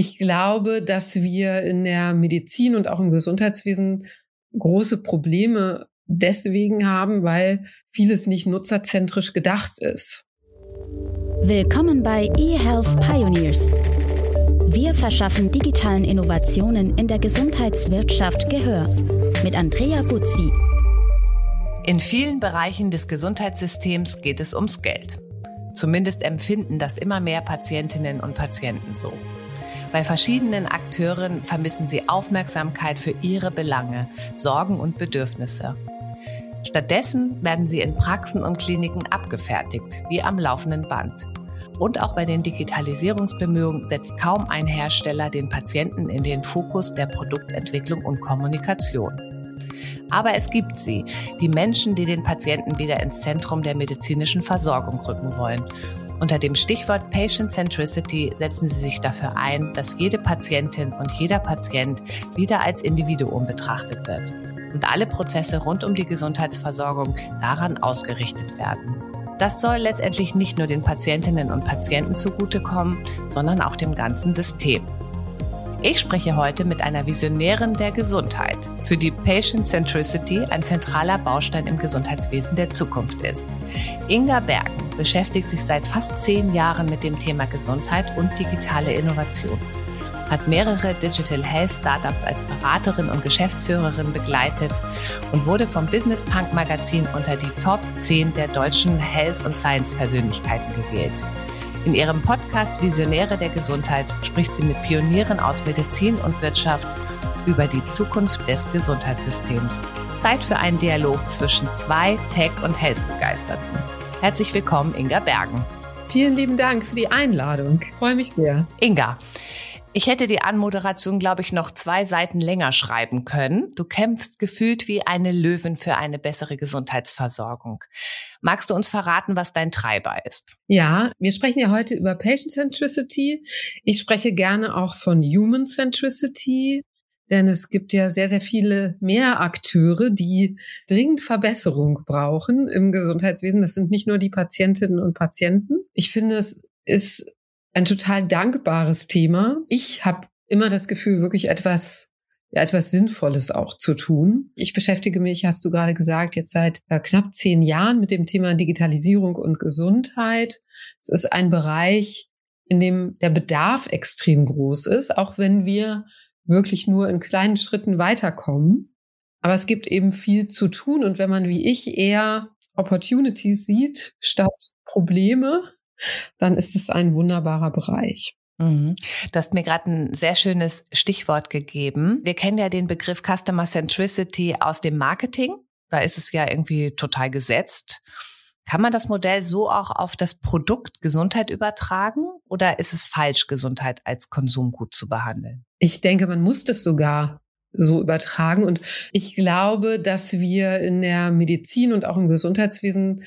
Ich glaube, dass wir in der Medizin und auch im Gesundheitswesen große Probleme deswegen haben, weil vieles nicht nutzerzentrisch gedacht ist. Willkommen bei eHealth Pioneers. Wir verschaffen digitalen Innovationen in der Gesundheitswirtschaft Gehör mit Andrea Buzzi. In vielen Bereichen des Gesundheitssystems geht es ums Geld. Zumindest empfinden das immer mehr Patientinnen und Patienten so. Bei verschiedenen Akteuren vermissen sie Aufmerksamkeit für ihre Belange, Sorgen und Bedürfnisse. Stattdessen werden sie in Praxen und Kliniken abgefertigt, wie am laufenden Band. Und auch bei den Digitalisierungsbemühungen setzt kaum ein Hersteller den Patienten in den Fokus der Produktentwicklung und Kommunikation. Aber es gibt sie, die Menschen, die den Patienten wieder ins Zentrum der medizinischen Versorgung rücken wollen. Unter dem Stichwort Patient Centricity setzen sie sich dafür ein, dass jede Patientin und jeder Patient wieder als Individuum betrachtet wird und alle Prozesse rund um die Gesundheitsversorgung daran ausgerichtet werden. Das soll letztendlich nicht nur den Patientinnen und Patienten zugutekommen, sondern auch dem ganzen System. Ich spreche heute mit einer Visionärin der Gesundheit, für die Patient Centricity ein zentraler Baustein im Gesundheitswesen der Zukunft ist. Inga Bergen beschäftigt sich seit fast zehn Jahren mit dem Thema Gesundheit und digitale Innovation hat mehrere Digital Health Startups als Beraterin und Geschäftsführerin begleitet und wurde vom Business Punk Magazin unter die Top 10 der deutschen Health- und Science-Persönlichkeiten gewählt. In ihrem Podcast Visionäre der Gesundheit spricht sie mit Pionieren aus Medizin und Wirtschaft über die Zukunft des Gesundheitssystems. Zeit für einen Dialog zwischen zwei Tech- und Health-Begeisterten. Herzlich willkommen, Inga Bergen. Vielen lieben Dank für die Einladung. Ich freue mich sehr. Inga, ich hätte die Anmoderation, glaube ich, noch zwei Seiten länger schreiben können. Du kämpfst gefühlt wie eine Löwin für eine bessere Gesundheitsversorgung. Magst du uns verraten, was dein Treiber ist? Ja, wir sprechen ja heute über Patient Centricity. Ich spreche gerne auch von Human Centricity, denn es gibt ja sehr, sehr viele mehr Akteure, die dringend Verbesserung brauchen im Gesundheitswesen. Das sind nicht nur die Patientinnen und Patienten. Ich finde, es ist ein total dankbares Thema. Ich habe immer das Gefühl, wirklich etwas etwas Sinnvolles auch zu tun. Ich beschäftige mich, hast du gerade gesagt, jetzt seit äh, knapp zehn Jahren mit dem Thema Digitalisierung und Gesundheit. Es ist ein Bereich, in dem der Bedarf extrem groß ist, auch wenn wir wirklich nur in kleinen Schritten weiterkommen. Aber es gibt eben viel zu tun. Und wenn man wie ich eher Opportunities sieht statt Probleme, dann ist es ein wunderbarer Bereich. Mhm. Du hast mir gerade ein sehr schönes Stichwort gegeben. Wir kennen ja den Begriff Customer Centricity aus dem Marketing. Da ist es ja irgendwie total gesetzt. Kann man das Modell so auch auf das Produkt Gesundheit übertragen oder ist es falsch, Gesundheit als Konsumgut zu behandeln? Ich denke, man muss das sogar so übertragen. Und ich glaube, dass wir in der Medizin und auch im Gesundheitswesen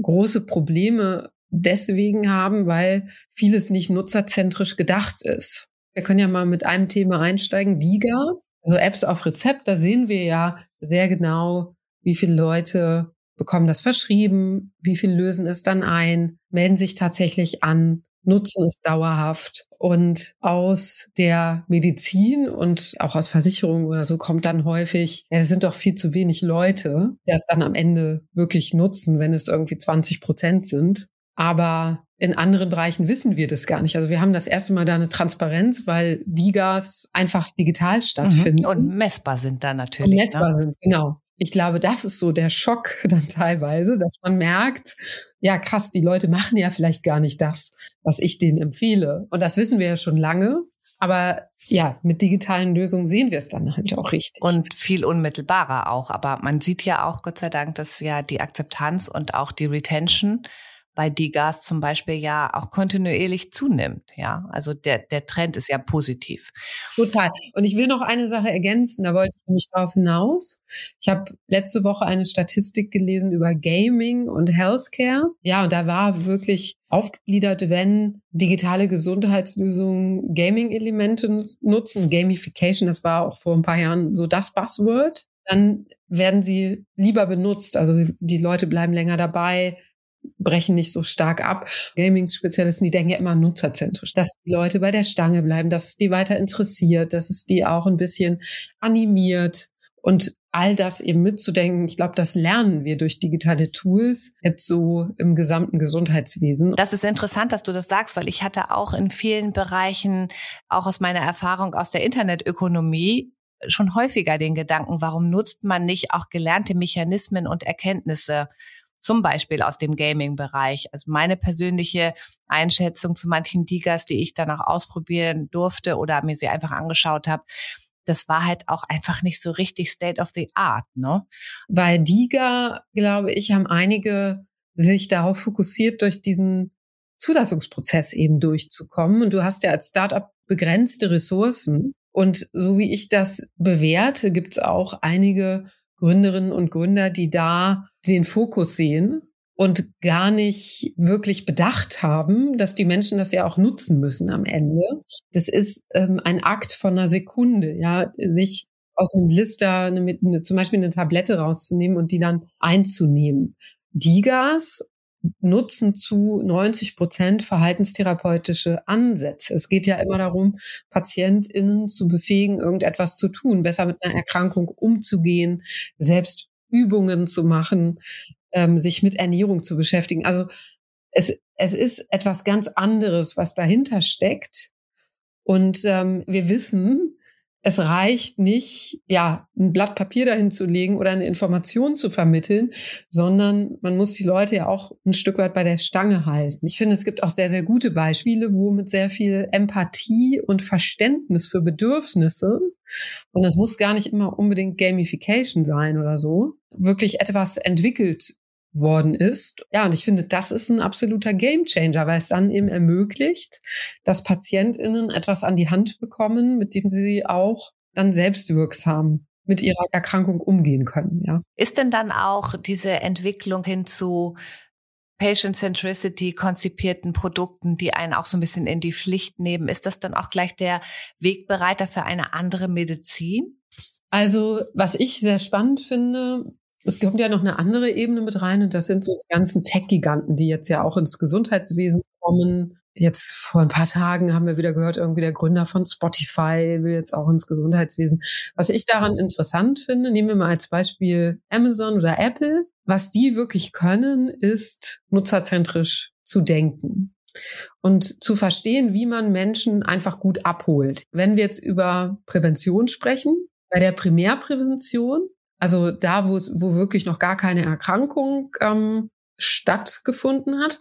große Probleme deswegen haben, weil vieles nicht nutzerzentrisch gedacht ist. Wir können ja mal mit einem Thema einsteigen, DIGA, also Apps auf Rezept. Da sehen wir ja sehr genau, wie viele Leute bekommen das verschrieben, wie viel lösen es dann ein, melden sich tatsächlich an, nutzen es dauerhaft. Und aus der Medizin und auch aus Versicherungen oder so kommt dann häufig, ja, es sind doch viel zu wenig Leute, die es dann am Ende wirklich nutzen, wenn es irgendwie 20 Prozent sind. Aber in anderen Bereichen wissen wir das gar nicht. Also wir haben das erste Mal da eine Transparenz, weil die Gas einfach digital stattfinden. Mhm. Und messbar sind da natürlich. Und messbar ne? sind, genau. Ich glaube, das ist so der Schock dann teilweise, dass man merkt, ja krass, die Leute machen ja vielleicht gar nicht das, was ich denen empfehle. Und das wissen wir ja schon lange. Aber ja, mit digitalen Lösungen sehen wir es dann halt auch richtig. Und viel unmittelbarer auch. Aber man sieht ja auch, Gott sei Dank, dass ja die Akzeptanz und auch die Retention bei Digas zum Beispiel ja auch kontinuierlich zunimmt. Ja, also der, der Trend ist ja positiv. Total. Und ich will noch eine Sache ergänzen, da wollte ich nämlich drauf hinaus. Ich habe letzte Woche eine Statistik gelesen über Gaming und Healthcare. Ja, und da war wirklich aufgegliedert, wenn digitale Gesundheitslösungen Gaming-Elemente nutzen, Gamification, das war auch vor ein paar Jahren so das Buzzword, dann werden sie lieber benutzt. Also die Leute bleiben länger dabei, brechen nicht so stark ab. Gaming-Spezialisten, die denken ja immer nutzerzentrisch, dass die Leute bei der Stange bleiben, dass es die weiter interessiert, dass es die auch ein bisschen animiert und all das eben mitzudenken. Ich glaube, das lernen wir durch digitale Tools jetzt so im gesamten Gesundheitswesen. Das ist interessant, dass du das sagst, weil ich hatte auch in vielen Bereichen, auch aus meiner Erfahrung aus der Internetökonomie, schon häufiger den Gedanken, warum nutzt man nicht auch gelernte Mechanismen und Erkenntnisse? Zum Beispiel aus dem Gaming-Bereich. Also meine persönliche Einschätzung zu manchen Digas, die ich dann auch ausprobieren durfte oder mir sie einfach angeschaut habe, das war halt auch einfach nicht so richtig State of the Art, ne? Bei Diga, glaube ich, haben einige sich darauf fokussiert, durch diesen Zulassungsprozess eben durchzukommen. Und du hast ja als Startup begrenzte Ressourcen. Und so wie ich das bewerte, gibt es auch einige Gründerinnen und Gründer, die da den Fokus sehen und gar nicht wirklich bedacht haben, dass die Menschen das ja auch nutzen müssen am Ende. Das ist ähm, ein Akt von einer Sekunde, ja, sich aus einem Blister eine, eine, zum Beispiel eine Tablette rauszunehmen und die dann einzunehmen. Digas nutzen zu 90 Prozent verhaltenstherapeutische Ansätze. Es geht ja immer darum, PatientInnen zu befähigen, irgendetwas zu tun, besser mit einer Erkrankung umzugehen, selbst Übungen zu machen, ähm, sich mit Ernährung zu beschäftigen. Also es, es ist etwas ganz anderes, was dahinter steckt. Und ähm, wir wissen, es reicht nicht, ja, ein Blatt Papier dahin zu legen oder eine Information zu vermitteln, sondern man muss die Leute ja auch ein Stück weit bei der Stange halten. Ich finde, es gibt auch sehr, sehr gute Beispiele, wo mit sehr viel Empathie und Verständnis für Bedürfnisse, und das muss gar nicht immer unbedingt Gamification sein oder so, wirklich etwas entwickelt worden ist. Ja, und ich finde, das ist ein absoluter Gamechanger, weil es dann eben ermöglicht, dass PatientInnen etwas an die Hand bekommen, mit dem sie auch dann selbstwirksam mit ihrer Erkrankung umgehen können, ja. Ist denn dann auch diese Entwicklung hin zu Patient Centricity konzipierten Produkten, die einen auch so ein bisschen in die Pflicht nehmen, ist das dann auch gleich der Wegbereiter für eine andere Medizin? Also, was ich sehr spannend finde, es kommt ja noch eine andere Ebene mit rein und das sind so die ganzen Tech-Giganten, die jetzt ja auch ins Gesundheitswesen kommen. Jetzt vor ein paar Tagen haben wir wieder gehört, irgendwie der Gründer von Spotify will jetzt auch ins Gesundheitswesen. Was ich daran interessant finde, nehmen wir mal als Beispiel Amazon oder Apple. Was die wirklich können, ist nutzerzentrisch zu denken und zu verstehen, wie man Menschen einfach gut abholt. Wenn wir jetzt über Prävention sprechen, bei der Primärprävention also da, wo, wo wirklich noch gar keine Erkrankung ähm, stattgefunden hat,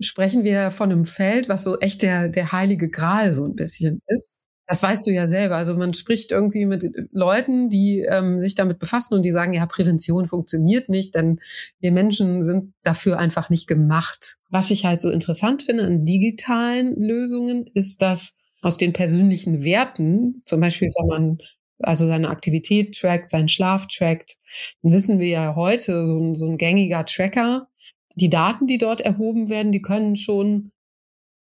sprechen wir von einem Feld, was so echt der, der heilige Gral so ein bisschen ist. Das weißt du ja selber. Also man spricht irgendwie mit Leuten, die ähm, sich damit befassen und die sagen, ja, Prävention funktioniert nicht, denn wir Menschen sind dafür einfach nicht gemacht. Was ich halt so interessant finde an digitalen Lösungen, ist, dass aus den persönlichen Werten, zum Beispiel wenn man also seine Aktivität trackt, seinen Schlaf trackt, dann wissen wir ja heute, so ein, so ein gängiger Tracker, die Daten, die dort erhoben werden, die können schon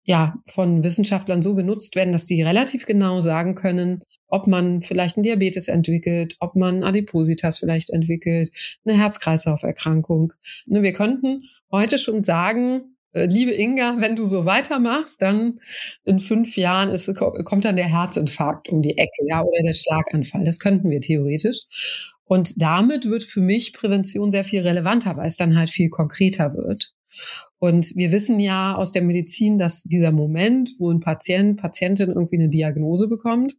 ja von Wissenschaftlern so genutzt werden, dass die relativ genau sagen können, ob man vielleicht einen Diabetes entwickelt, ob man Adipositas vielleicht entwickelt, eine Herz-Kreislauf-Erkrankung. Ne, wir könnten heute schon sagen, liebe Inga, wenn du so weitermachst, dann in fünf Jahren ist, kommt dann der Herzinfarkt um die Ecke, ja, oder der Schlaganfall. Das könnten wir theoretisch. Und damit wird für mich Prävention sehr viel relevanter, weil es dann halt viel konkreter wird. Und wir wissen ja aus der Medizin, dass dieser Moment, wo ein Patient, Patientin irgendwie eine Diagnose bekommt,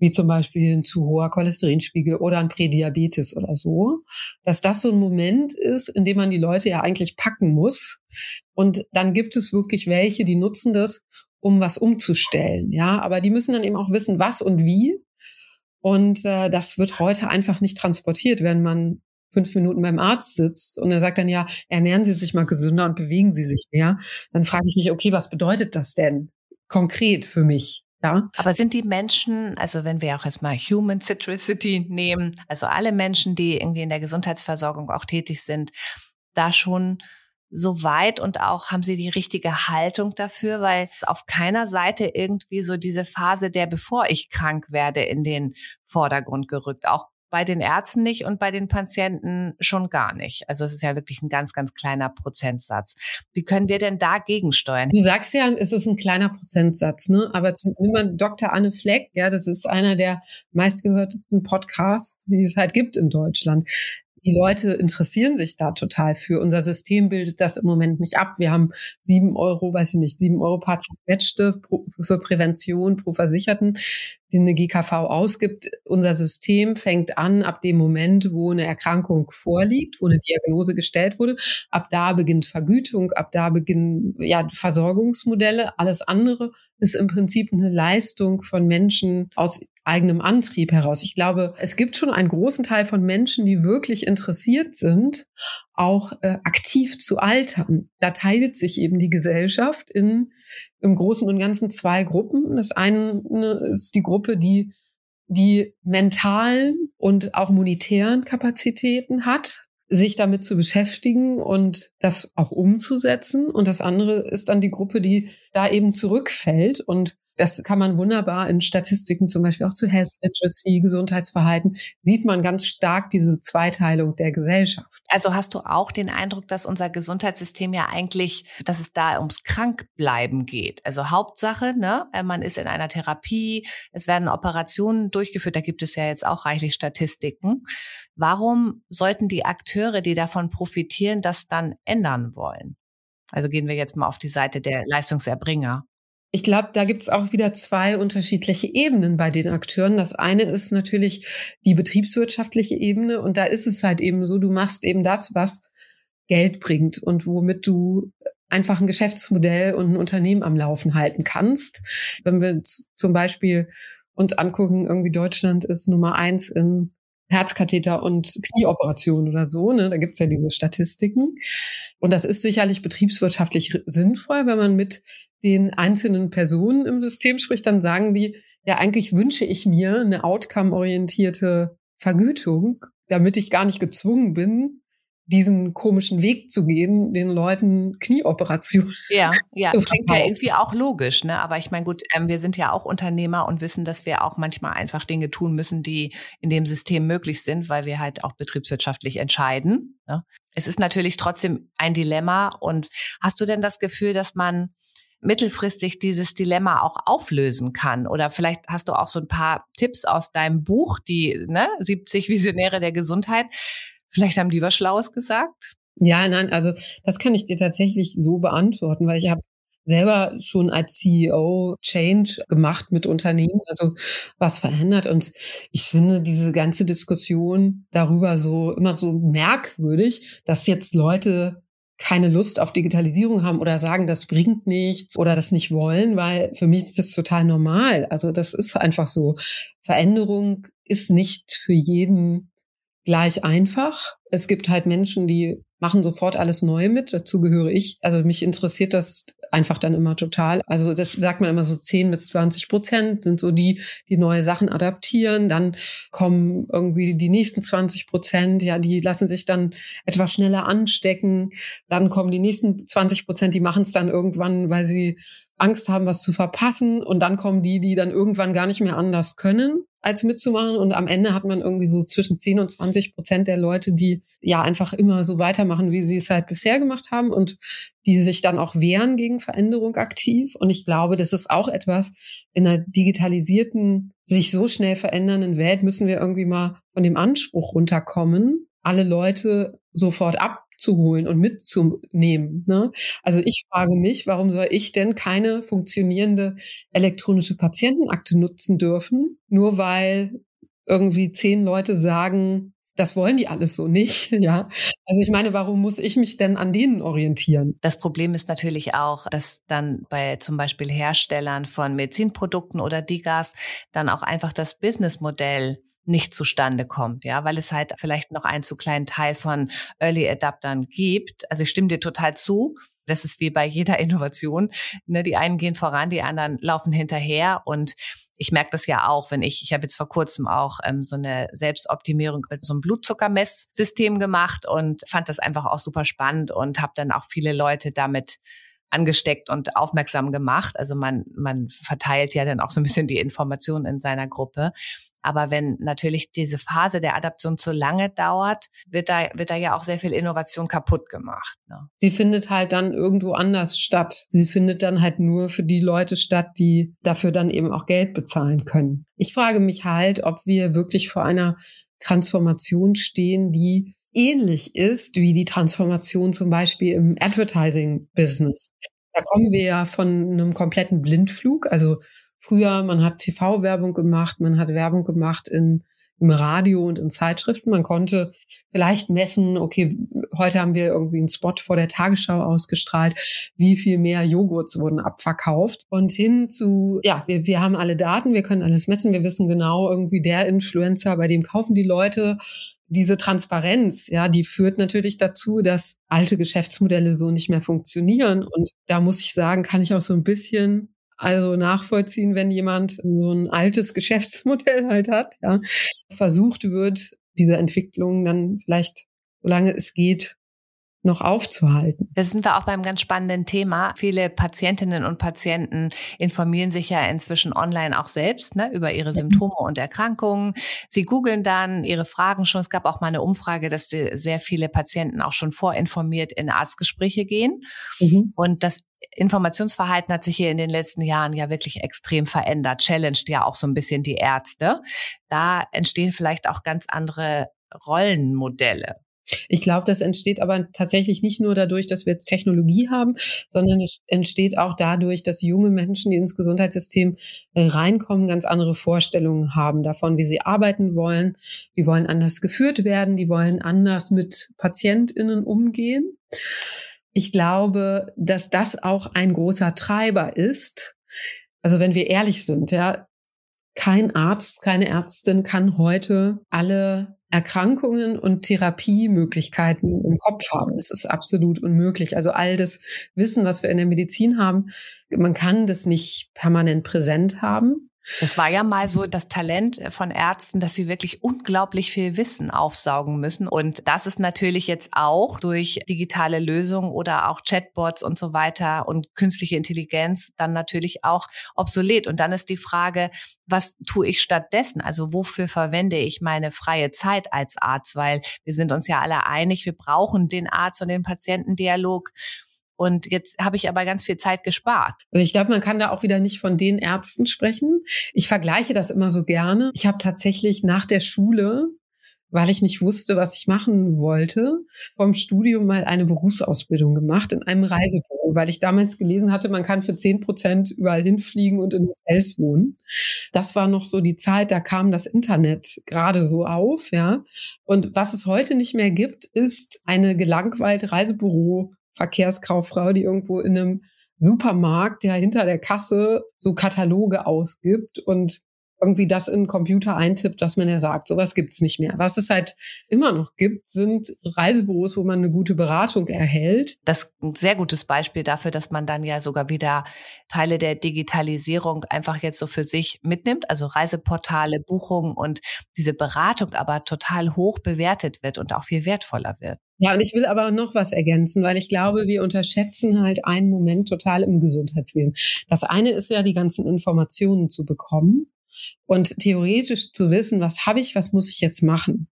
wie zum Beispiel ein zu hoher Cholesterinspiegel oder ein Prädiabetes oder so, dass das so ein Moment ist, in dem man die Leute ja eigentlich packen muss. Und dann gibt es wirklich welche, die nutzen das, um was umzustellen. Ja, aber die müssen dann eben auch wissen, was und wie. Und äh, das wird heute einfach nicht transportiert, wenn man fünf Minuten beim Arzt sitzt und er sagt dann ja, ernähren Sie sich mal gesünder und bewegen Sie sich mehr. Dann frage ich mich, okay, was bedeutet das denn konkret für mich? Ja. Aber sind die Menschen, also wenn wir auch erstmal Human Citricity nehmen, also alle Menschen, die irgendwie in der Gesundheitsversorgung auch tätig sind, da schon so weit und auch haben sie die richtige Haltung dafür, weil es auf keiner Seite irgendwie so diese Phase der bevor ich krank werde in den Vordergrund gerückt. Auch bei den Ärzten nicht und bei den Patienten schon gar nicht. Also es ist ja wirklich ein ganz, ganz kleiner Prozentsatz. Wie können wir denn dagegen steuern? Du sagst ja, es ist ein kleiner Prozentsatz, ne? Aber zum, nimm mal Dr. Anne Fleck, ja, das ist einer der meistgehörtesten Podcasts, die es halt gibt in Deutschland die Leute interessieren sich da total für. Unser System bildet das im Moment nicht ab. Wir haben sieben Euro, weiß ich nicht, sieben Euro paar zerquetschte für Prävention pro Versicherten, die eine GKV ausgibt. Unser System fängt an ab dem Moment, wo eine Erkrankung vorliegt, wo eine Diagnose gestellt wurde. Ab da beginnt Vergütung, ab da beginnen ja Versorgungsmodelle. Alles andere ist im Prinzip eine Leistung von Menschen aus eigenem Antrieb heraus. Ich glaube, es gibt schon einen großen Teil von Menschen, die wirklich interessiert sind, auch äh, aktiv zu altern. Da teilt sich eben die Gesellschaft in im Großen und Ganzen zwei Gruppen. Das eine ist die Gruppe, die die mentalen und auch monetären Kapazitäten hat, sich damit zu beschäftigen und das auch umzusetzen. Und das andere ist dann die Gruppe, die da eben zurückfällt und das kann man wunderbar in Statistiken, zum Beispiel auch zu Health Literacy, Gesundheitsverhalten, sieht man ganz stark diese Zweiteilung der Gesellschaft. Also hast du auch den Eindruck, dass unser Gesundheitssystem ja eigentlich, dass es da ums Krankbleiben geht? Also Hauptsache, ne, äh, man ist in einer Therapie, es werden Operationen durchgeführt, da gibt es ja jetzt auch reichlich Statistiken. Warum sollten die Akteure, die davon profitieren, das dann ändern wollen? Also gehen wir jetzt mal auf die Seite der Leistungserbringer. Ich glaube, da gibt's auch wieder zwei unterschiedliche Ebenen bei den Akteuren. Das eine ist natürlich die betriebswirtschaftliche Ebene und da ist es halt eben so, du machst eben das, was Geld bringt und womit du einfach ein Geschäftsmodell und ein Unternehmen am Laufen halten kannst. Wenn wir zum Beispiel uns angucken, irgendwie Deutschland ist Nummer eins in Herzkatheter und Knieoperationen oder so. Ne? Da gibt's ja diese Statistiken. Und das ist sicherlich betriebswirtschaftlich sinnvoll, wenn man mit den einzelnen Personen im System spricht, dann sagen die, ja, eigentlich wünsche ich mir eine outcome-orientierte Vergütung, damit ich gar nicht gezwungen bin, diesen komischen Weg zu gehen, den Leuten Knieoperationen. Ja, ja, klingt ja irgendwie auch logisch, ne? Aber ich meine, gut, ähm, wir sind ja auch Unternehmer und wissen, dass wir auch manchmal einfach Dinge tun müssen, die in dem System möglich sind, weil wir halt auch betriebswirtschaftlich entscheiden. Ne? Es ist natürlich trotzdem ein Dilemma. Und hast du denn das Gefühl, dass man mittelfristig dieses Dilemma auch auflösen kann? Oder vielleicht hast du auch so ein paar Tipps aus deinem Buch, die ne, 70 Visionäre der Gesundheit. Vielleicht haben die was Schlaues gesagt? Ja, nein, also das kann ich dir tatsächlich so beantworten, weil ich habe selber schon als CEO Change gemacht mit Unternehmen, also was verändert. Und ich finde diese ganze Diskussion darüber so immer so merkwürdig, dass jetzt Leute keine Lust auf Digitalisierung haben oder sagen, das bringt nichts oder das nicht wollen, weil für mich ist das total normal. Also das ist einfach so. Veränderung ist nicht für jeden gleich einfach. Es gibt halt Menschen, die machen sofort alles neu mit. Dazu gehöre ich. Also mich interessiert das einfach dann immer total. Also das sagt man immer so 10 bis 20 Prozent sind so die, die neue Sachen adaptieren. Dann kommen irgendwie die nächsten 20 Prozent, ja, die lassen sich dann etwas schneller anstecken. Dann kommen die nächsten 20 Prozent, die machen es dann irgendwann, weil sie Angst haben, was zu verpassen. Und dann kommen die, die dann irgendwann gar nicht mehr anders können als mitzumachen. Und am Ende hat man irgendwie so zwischen 10 und 20 Prozent der Leute, die ja einfach immer so weitermachen, wie sie es halt bisher gemacht haben und die sich dann auch wehren gegen Veränderung aktiv. Und ich glaube, das ist auch etwas in einer digitalisierten, sich so schnell verändernden Welt müssen wir irgendwie mal von dem Anspruch runterkommen, alle Leute sofort ab abzuholen und mitzunehmen. Ne? Also ich frage mich, warum soll ich denn keine funktionierende elektronische Patientenakte nutzen dürfen, nur weil irgendwie zehn Leute sagen, das wollen die alles so nicht, ja. Also ich meine, warum muss ich mich denn an denen orientieren? Das Problem ist natürlich auch, dass dann bei zum Beispiel Herstellern von Medizinprodukten oder Digas dann auch einfach das Businessmodell nicht zustande kommt, ja, weil es halt vielleicht noch einen zu kleinen Teil von Early Adaptern gibt. Also ich stimme dir total zu. Das ist wie bei jeder Innovation. Ne? Die einen gehen voran, die anderen laufen hinterher und ich merke das ja auch, wenn ich, ich habe jetzt vor kurzem auch ähm, so eine Selbstoptimierung mit so einem Blutzuckermesssystem gemacht und fand das einfach auch super spannend und habe dann auch viele Leute damit angesteckt und aufmerksam gemacht. Also man, man verteilt ja dann auch so ein bisschen die Informationen in seiner Gruppe. Aber wenn natürlich diese Phase der Adaption zu lange dauert, wird da, wird da ja auch sehr viel Innovation kaputt gemacht. Ne? Sie findet halt dann irgendwo anders statt. Sie findet dann halt nur für die Leute statt, die dafür dann eben auch Geld bezahlen können. Ich frage mich halt, ob wir wirklich vor einer Transformation stehen, die ähnlich ist wie die Transformation zum Beispiel im Advertising-Business. Da kommen wir ja von einem kompletten Blindflug. Also früher, man hat TV-Werbung gemacht, man hat Werbung gemacht in, im Radio und in Zeitschriften. Man konnte vielleicht messen, okay, heute haben wir irgendwie einen Spot vor der Tagesschau ausgestrahlt, wie viel mehr Joghurts wurden abverkauft. Und hin zu, ja, wir, wir haben alle Daten, wir können alles messen, wir wissen genau irgendwie der Influencer, bei dem kaufen die Leute diese Transparenz, ja, die führt natürlich dazu, dass alte Geschäftsmodelle so nicht mehr funktionieren. Und da muss ich sagen, kann ich auch so ein bisschen also nachvollziehen, wenn jemand so ein altes Geschäftsmodell halt hat, ja, versucht wird, diese Entwicklung dann vielleicht, solange es geht, noch aufzuhalten. Da sind wir auch beim ganz spannenden Thema. Viele Patientinnen und Patienten informieren sich ja inzwischen online auch selbst ne, über ihre Symptome und Erkrankungen. Sie googeln dann ihre Fragen schon. Es gab auch mal eine Umfrage, dass sehr viele Patienten auch schon vorinformiert in Arztgespräche gehen. Mhm. Und das Informationsverhalten hat sich hier in den letzten Jahren ja wirklich extrem verändert, challenged ja auch so ein bisschen die Ärzte. Da entstehen vielleicht auch ganz andere Rollenmodelle. Ich glaube, das entsteht aber tatsächlich nicht nur dadurch, dass wir jetzt Technologie haben, sondern es entsteht auch dadurch, dass junge Menschen, die ins Gesundheitssystem äh, reinkommen, ganz andere Vorstellungen haben davon, wie sie arbeiten wollen. Die wollen anders geführt werden, die wollen anders mit PatientInnen umgehen. Ich glaube, dass das auch ein großer Treiber ist. Also wenn wir ehrlich sind, ja, kein Arzt, keine Ärztin kann heute alle Erkrankungen und Therapiemöglichkeiten im Kopf haben. Es ist absolut unmöglich. Also all das Wissen, was wir in der Medizin haben, man kann das nicht permanent präsent haben. Das war ja mal so das Talent von Ärzten, dass sie wirklich unglaublich viel Wissen aufsaugen müssen. Und das ist natürlich jetzt auch durch digitale Lösungen oder auch Chatbots und so weiter und künstliche Intelligenz dann natürlich auch obsolet. Und dann ist die Frage, was tue ich stattdessen? Also wofür verwende ich meine freie Zeit als Arzt? Weil wir sind uns ja alle einig, wir brauchen den Arzt und den Patientendialog. Und jetzt habe ich aber ganz viel Zeit gespart. Also ich glaube, man kann da auch wieder nicht von den Ärzten sprechen. Ich vergleiche das immer so gerne. Ich habe tatsächlich nach der Schule weil ich nicht wusste, was ich machen wollte, vom Studium mal eine Berufsausbildung gemacht in einem Reisebüro, weil ich damals gelesen hatte, man kann für zehn Prozent überall hinfliegen und in Hotels wohnen. Das war noch so die Zeit, da kam das Internet gerade so auf, ja. Und was es heute nicht mehr gibt, ist eine gelangweilte Reisebüro Verkehrskauffrau, die irgendwo in einem Supermarkt, der hinter der Kasse so Kataloge ausgibt und irgendwie das in den Computer eintippt, was man ja sagt. Sowas gibt's nicht mehr. Was es halt immer noch gibt, sind Reisebüros, wo man eine gute Beratung erhält. Das ist ein sehr gutes Beispiel dafür, dass man dann ja sogar wieder Teile der Digitalisierung einfach jetzt so für sich mitnimmt. Also Reiseportale, Buchungen und diese Beratung aber total hoch bewertet wird und auch viel wertvoller wird. Ja, und ich will aber noch was ergänzen, weil ich glaube, wir unterschätzen halt einen Moment total im Gesundheitswesen. Das eine ist ja, die ganzen Informationen zu bekommen und theoretisch zu wissen, was habe ich, was muss ich jetzt machen.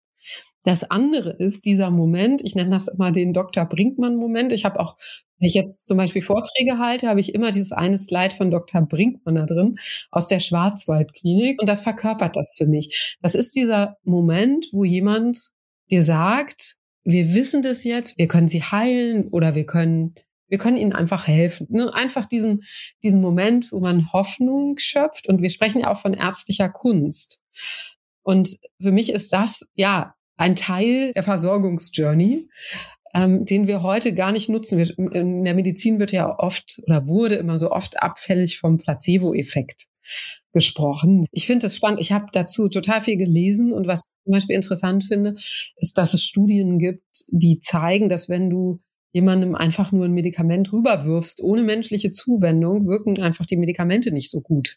Das andere ist dieser Moment, ich nenne das immer den Dr. Brinkmann-Moment. Ich habe auch, wenn ich jetzt zum Beispiel Vorträge halte, habe ich immer dieses eine Slide von Dr. Brinkmann da drin aus der Schwarzwaldklinik und das verkörpert das für mich. Das ist dieser Moment, wo jemand dir sagt, wir wissen das jetzt, wir können sie heilen oder wir können wir können ihnen einfach helfen. Ne? Einfach diesen, diesen Moment, wo man Hoffnung schöpft. Und wir sprechen ja auch von ärztlicher Kunst. Und für mich ist das, ja, ein Teil der Versorgungsjourney, ähm, den wir heute gar nicht nutzen. Wir, in der Medizin wird ja oft oder wurde immer so oft abfällig vom Placebo-Effekt gesprochen. Ich finde es spannend. Ich habe dazu total viel gelesen und was ich zum Beispiel interessant finde, ist, dass es Studien gibt, die zeigen, dass wenn du jemandem einfach nur ein Medikament rüberwirfst, ohne menschliche Zuwendung, wirken einfach die Medikamente nicht so gut.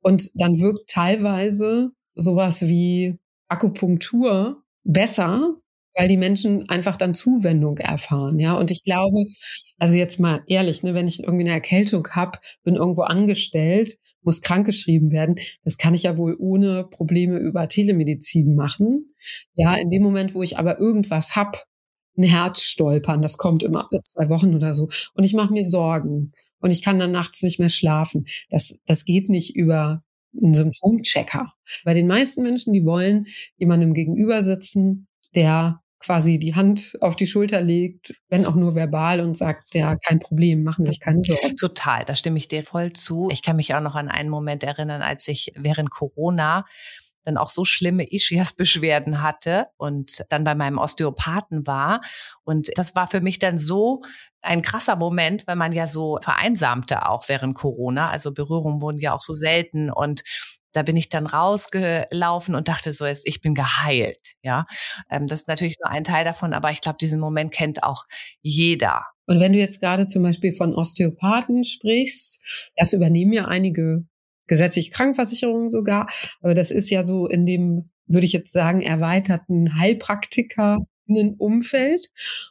Und dann wirkt teilweise sowas wie Akupunktur besser, weil die Menschen einfach dann Zuwendung erfahren, ja. Und ich glaube, also jetzt mal ehrlich, ne, wenn ich irgendwie eine Erkältung habe, bin irgendwo angestellt, muss krankgeschrieben werden, das kann ich ja wohl ohne Probleme über Telemedizin machen. Ja, in dem Moment, wo ich aber irgendwas hab, ein Herzstolpern, das kommt immer alle zwei Wochen oder so, und ich mache mir Sorgen und ich kann dann nachts nicht mehr schlafen. Das, das geht nicht über einen Symptomchecker. Bei den meisten Menschen, die wollen jemandem gegenüber sitzen, der quasi die Hand auf die Schulter legt, wenn auch nur verbal und sagt, ja, kein Problem, machen sich keine Sorgen. Total, da stimme ich dir voll zu. Ich kann mich auch noch an einen Moment erinnern, als ich während Corona dann auch so schlimme Ischias-Beschwerden hatte und dann bei meinem Osteopathen war. Und das war für mich dann so ein krasser Moment, weil man ja so vereinsamte auch während Corona. Also Berührungen wurden ja auch so selten und da bin ich dann rausgelaufen und dachte so, ich bin geheilt. Ja, ähm, das ist natürlich nur ein Teil davon, aber ich glaube, diesen Moment kennt auch jeder. Und wenn du jetzt gerade zum Beispiel von Osteopathen sprichst, das übernehmen ja einige gesetzliche Krankenversicherungen sogar, aber das ist ja so in dem, würde ich jetzt sagen, erweiterten Heilpraktiker Umfeld.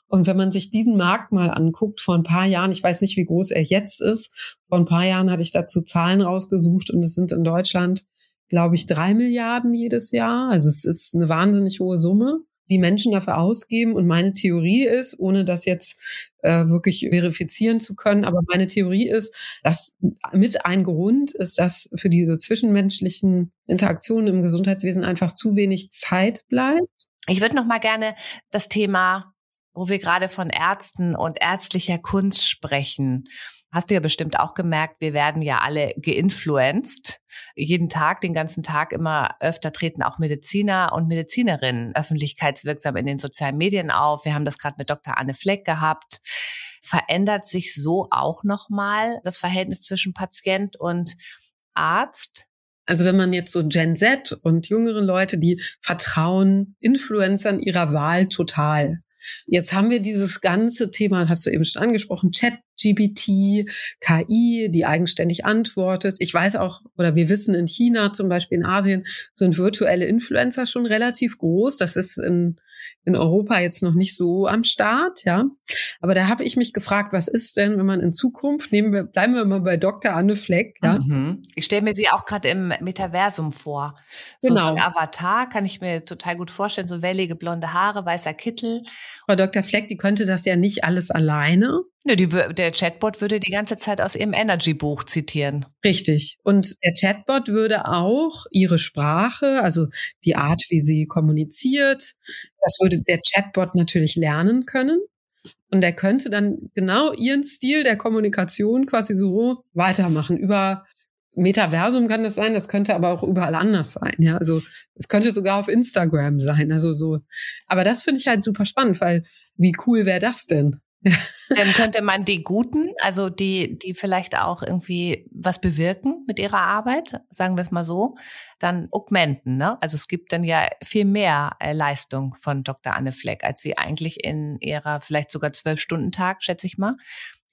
Und wenn man sich diesen Markt mal anguckt, vor ein paar Jahren, ich weiß nicht, wie groß er jetzt ist, vor ein paar Jahren hatte ich dazu Zahlen rausgesucht und es sind in Deutschland, glaube ich, drei Milliarden jedes Jahr. Also es ist eine wahnsinnig hohe Summe, die Menschen dafür ausgeben. Und meine Theorie ist, ohne das jetzt äh, wirklich verifizieren zu können, aber meine Theorie ist, dass mit ein Grund ist, dass für diese zwischenmenschlichen Interaktionen im Gesundheitswesen einfach zu wenig Zeit bleibt. Ich würde noch mal gerne das Thema, wo wir gerade von Ärzten und ärztlicher Kunst sprechen. Hast du ja bestimmt auch gemerkt, wir werden ja alle geinfluenced. Jeden Tag, den ganzen Tag immer öfter treten auch Mediziner und Medizinerinnen öffentlichkeitswirksam in den sozialen Medien auf. Wir haben das gerade mit Dr. Anne Fleck gehabt. Verändert sich so auch nochmal das Verhältnis zwischen Patient und Arzt? Also wenn man jetzt so Gen Z und jüngere Leute, die vertrauen Influencern ihrer Wahl total. Jetzt haben wir dieses ganze Thema, hast du eben schon angesprochen, Chat GPT, KI, die eigenständig antwortet. Ich weiß auch, oder wir wissen in China zum Beispiel, in Asien sind virtuelle Influencer schon relativ groß. Das ist in, in Europa jetzt noch nicht so am Start, ja. Aber da habe ich mich gefragt, was ist denn, wenn man in Zukunft, nehmen wir, bleiben wir mal bei Dr. Anne Fleck, ja. Mhm. Ich stelle mir sie auch gerade im Metaversum vor. So genau. ein Avatar kann ich mir total gut vorstellen, so wellige blonde Haare, weißer Kittel. Frau Dr. Fleck, die könnte das ja nicht alles alleine. Ne, die, der Chatbot würde die ganze Zeit aus ihrem Energy-Buch zitieren. Richtig. Und der Chatbot würde auch ihre Sprache, also die Art, wie sie kommuniziert, das würde der Chatbot natürlich lernen können. Und er könnte dann genau ihren Stil der Kommunikation quasi so weitermachen. Über Metaversum kann das sein, das könnte aber auch überall anders sein. Ja, also es könnte sogar auf Instagram sein. Also so. Aber das finde ich halt super spannend, weil wie cool wäre das denn? Dann könnte man die Guten, also die, die vielleicht auch irgendwie was bewirken mit ihrer Arbeit, sagen wir es mal so, dann augmenten. Ne? Also es gibt dann ja viel mehr äh, Leistung von Dr. Anne Fleck, als sie eigentlich in ihrer vielleicht sogar zwölf Stunden Tag, schätze ich mal,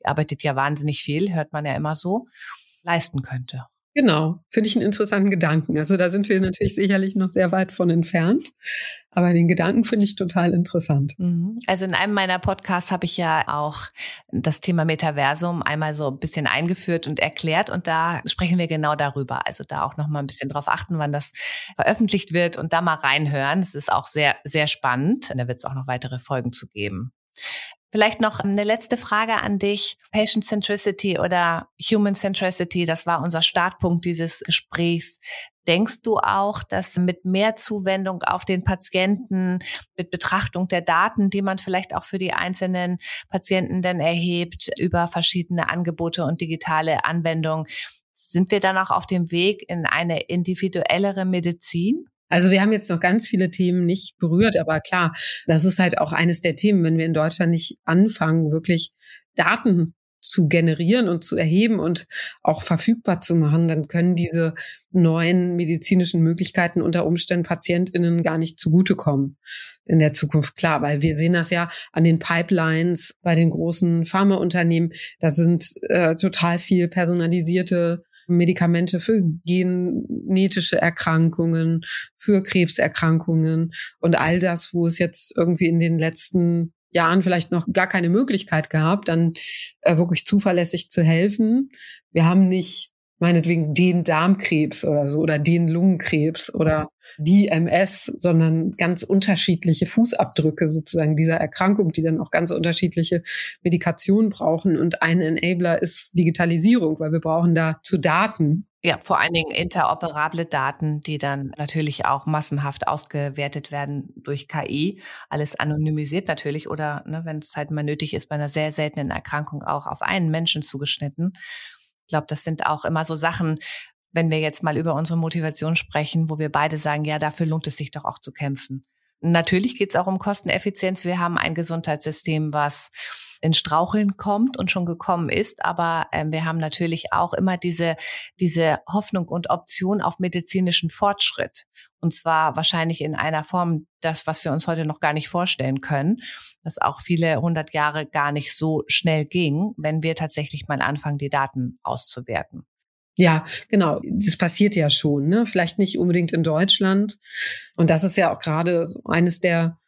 die arbeitet ja wahnsinnig viel, hört man ja immer so, leisten könnte. Genau, finde ich einen interessanten Gedanken. Also da sind wir natürlich sicherlich noch sehr weit von entfernt, aber den Gedanken finde ich total interessant. Mhm. Also in einem meiner Podcasts habe ich ja auch das Thema Metaversum einmal so ein bisschen eingeführt und erklärt und da sprechen wir genau darüber. Also da auch noch mal ein bisschen drauf achten, wann das veröffentlicht wird und da mal reinhören. Es ist auch sehr, sehr spannend. Und da wird es auch noch weitere Folgen zu geben. Vielleicht noch eine letzte Frage an dich. Patient Centricity oder Human Centricity, das war unser Startpunkt dieses Gesprächs. Denkst du auch, dass mit mehr Zuwendung auf den Patienten, mit Betrachtung der Daten, die man vielleicht auch für die einzelnen Patienten dann erhebt, über verschiedene Angebote und digitale Anwendungen, sind wir dann auch auf dem Weg in eine individuellere Medizin? Also wir haben jetzt noch ganz viele Themen nicht berührt, aber klar, das ist halt auch eines der Themen, wenn wir in Deutschland nicht anfangen, wirklich Daten zu generieren und zu erheben und auch verfügbar zu machen, dann können diese neuen medizinischen Möglichkeiten unter Umständen PatientInnen gar nicht zugutekommen in der Zukunft. Klar, weil wir sehen das ja an den Pipelines bei den großen Pharmaunternehmen. Da sind äh, total viel personalisierte Medikamente für genetische Erkrankungen, für Krebserkrankungen und all das, wo es jetzt irgendwie in den letzten Jahren vielleicht noch gar keine Möglichkeit gab, dann äh, wirklich zuverlässig zu helfen. Wir haben nicht meinetwegen den Darmkrebs oder so oder den Lungenkrebs oder die MS, sondern ganz unterschiedliche Fußabdrücke sozusagen dieser Erkrankung, die dann auch ganz unterschiedliche Medikationen brauchen. Und ein Enabler ist Digitalisierung, weil wir brauchen da zu Daten. Ja, vor allen Dingen interoperable Daten, die dann natürlich auch massenhaft ausgewertet werden durch KI. Alles anonymisiert natürlich oder ne, wenn es halt mal nötig ist, bei einer sehr seltenen Erkrankung auch auf einen Menschen zugeschnitten. Ich glaube, das sind auch immer so Sachen, wenn wir jetzt mal über unsere Motivation sprechen, wo wir beide sagen, ja, dafür lohnt es sich doch auch zu kämpfen. Natürlich geht es auch um Kosteneffizienz. Wir haben ein Gesundheitssystem, was in Straucheln kommt und schon gekommen ist, aber äh, wir haben natürlich auch immer diese, diese Hoffnung und Option auf medizinischen Fortschritt. Und zwar wahrscheinlich in einer Form, das, was wir uns heute noch gar nicht vorstellen können, dass auch viele hundert Jahre gar nicht so schnell ging, wenn wir tatsächlich mal anfangen, die Daten auszuwerten. Ja, genau. Das passiert ja schon, ne? Vielleicht nicht unbedingt in Deutschland. Und das ist ja auch gerade eines der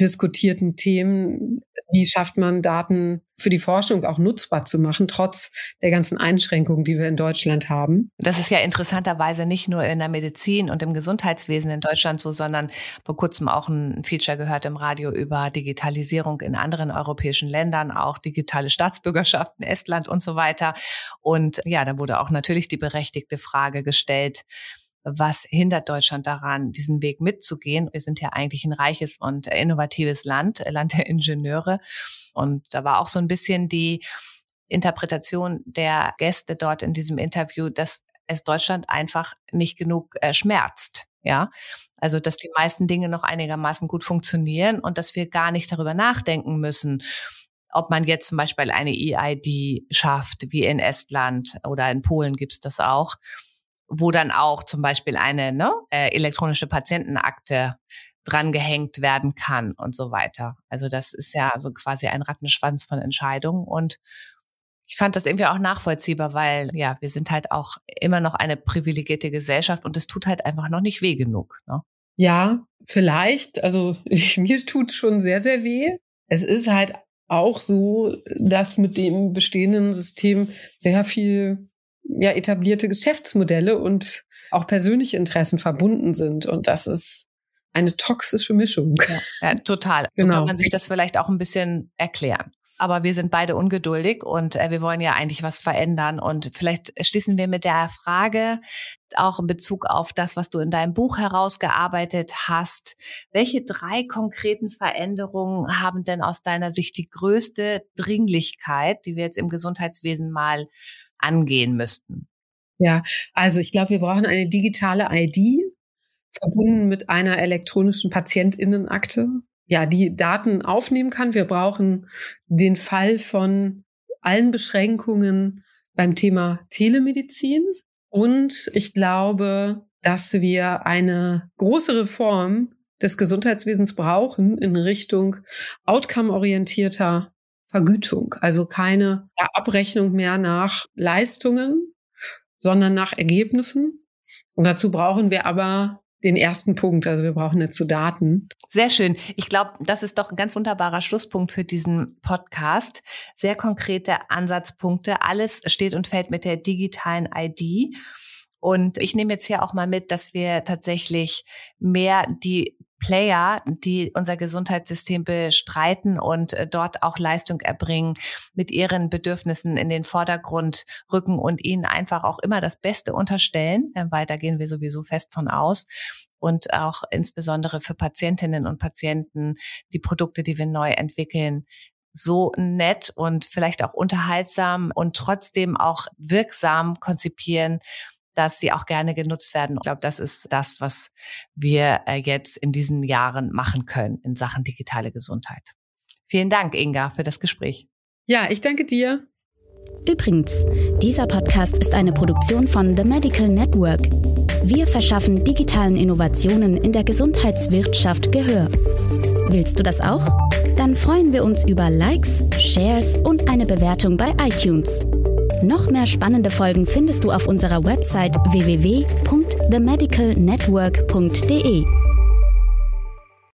diskutierten Themen. Wie schafft man Daten für die Forschung auch nutzbar zu machen, trotz der ganzen Einschränkungen, die wir in Deutschland haben? Das ist ja interessanterweise nicht nur in der Medizin und im Gesundheitswesen in Deutschland so, sondern vor kurzem auch ein Feature gehört im Radio über Digitalisierung in anderen europäischen Ländern, auch digitale Staatsbürgerschaft in Estland und so weiter. Und ja, da wurde auch natürlich die berechtigte Frage gestellt, was hindert Deutschland daran, diesen Weg mitzugehen? Wir sind ja eigentlich ein reiches und innovatives Land, Land der Ingenieure. Und da war auch so ein bisschen die Interpretation der Gäste dort in diesem Interview, dass es Deutschland einfach nicht genug äh, schmerzt. Ja, also dass die meisten Dinge noch einigermaßen gut funktionieren und dass wir gar nicht darüber nachdenken müssen, ob man jetzt zum Beispiel eine EID schafft, wie in Estland oder in Polen gibt's das auch, wo dann auch zum Beispiel eine ne, äh, elektronische Patientenakte dran gehängt werden kann und so weiter. Also das ist ja so quasi ein Rattenschwanz von Entscheidungen und ich fand das irgendwie auch nachvollziehbar, weil ja, wir sind halt auch immer noch eine privilegierte Gesellschaft und es tut halt einfach noch nicht weh genug. Ne? Ja, vielleicht. Also ich, mir tut schon sehr, sehr weh. Es ist halt auch so, dass mit dem bestehenden System sehr viel ja etablierte Geschäftsmodelle und auch persönliche Interessen verbunden sind. Und das ist eine toxische Mischung. Ja, ja total. Genau. So kann man sich das vielleicht auch ein bisschen erklären. Aber wir sind beide ungeduldig und äh, wir wollen ja eigentlich was verändern. Und vielleicht schließen wir mit der Frage auch in Bezug auf das, was du in deinem Buch herausgearbeitet hast. Welche drei konkreten Veränderungen haben denn aus deiner Sicht die größte Dringlichkeit, die wir jetzt im Gesundheitswesen mal angehen müssten? Ja, also ich glaube, wir brauchen eine digitale ID verbunden mit einer elektronischen Patientinnenakte, ja, die Daten aufnehmen kann. Wir brauchen den Fall von allen Beschränkungen beim Thema Telemedizin. Und ich glaube, dass wir eine große Reform des Gesundheitswesens brauchen in Richtung outcome-orientierter Vergütung. Also keine Abrechnung mehr nach Leistungen, sondern nach Ergebnissen. Und dazu brauchen wir aber den ersten Punkt. Also wir brauchen dazu Daten. Sehr schön. Ich glaube, das ist doch ein ganz wunderbarer Schlusspunkt für diesen Podcast. Sehr konkrete Ansatzpunkte. Alles steht und fällt mit der digitalen ID. Und ich nehme jetzt hier auch mal mit, dass wir tatsächlich mehr die Player, die unser Gesundheitssystem bestreiten und äh, dort auch Leistung erbringen, mit ihren Bedürfnissen in den Vordergrund rücken und ihnen einfach auch immer das Beste unterstellen, weil da gehen wir sowieso fest von aus. Und auch insbesondere für Patientinnen und Patienten die Produkte, die wir neu entwickeln, so nett und vielleicht auch unterhaltsam und trotzdem auch wirksam konzipieren, dass sie auch gerne genutzt werden. Ich glaube, das ist das, was wir äh, jetzt in diesen Jahren machen können in Sachen digitale Gesundheit. Vielen Dank, Inga, für das Gespräch. Ja, ich danke dir. Übrigens, dieser Podcast ist eine Produktion von The Medical Network. Wir verschaffen digitalen Innovationen in der Gesundheitswirtschaft Gehör. Willst du das auch? Dann freuen wir uns über Likes, Shares und eine Bewertung bei iTunes. Noch mehr spannende Folgen findest du auf unserer Website www.themedicalnetwork.de.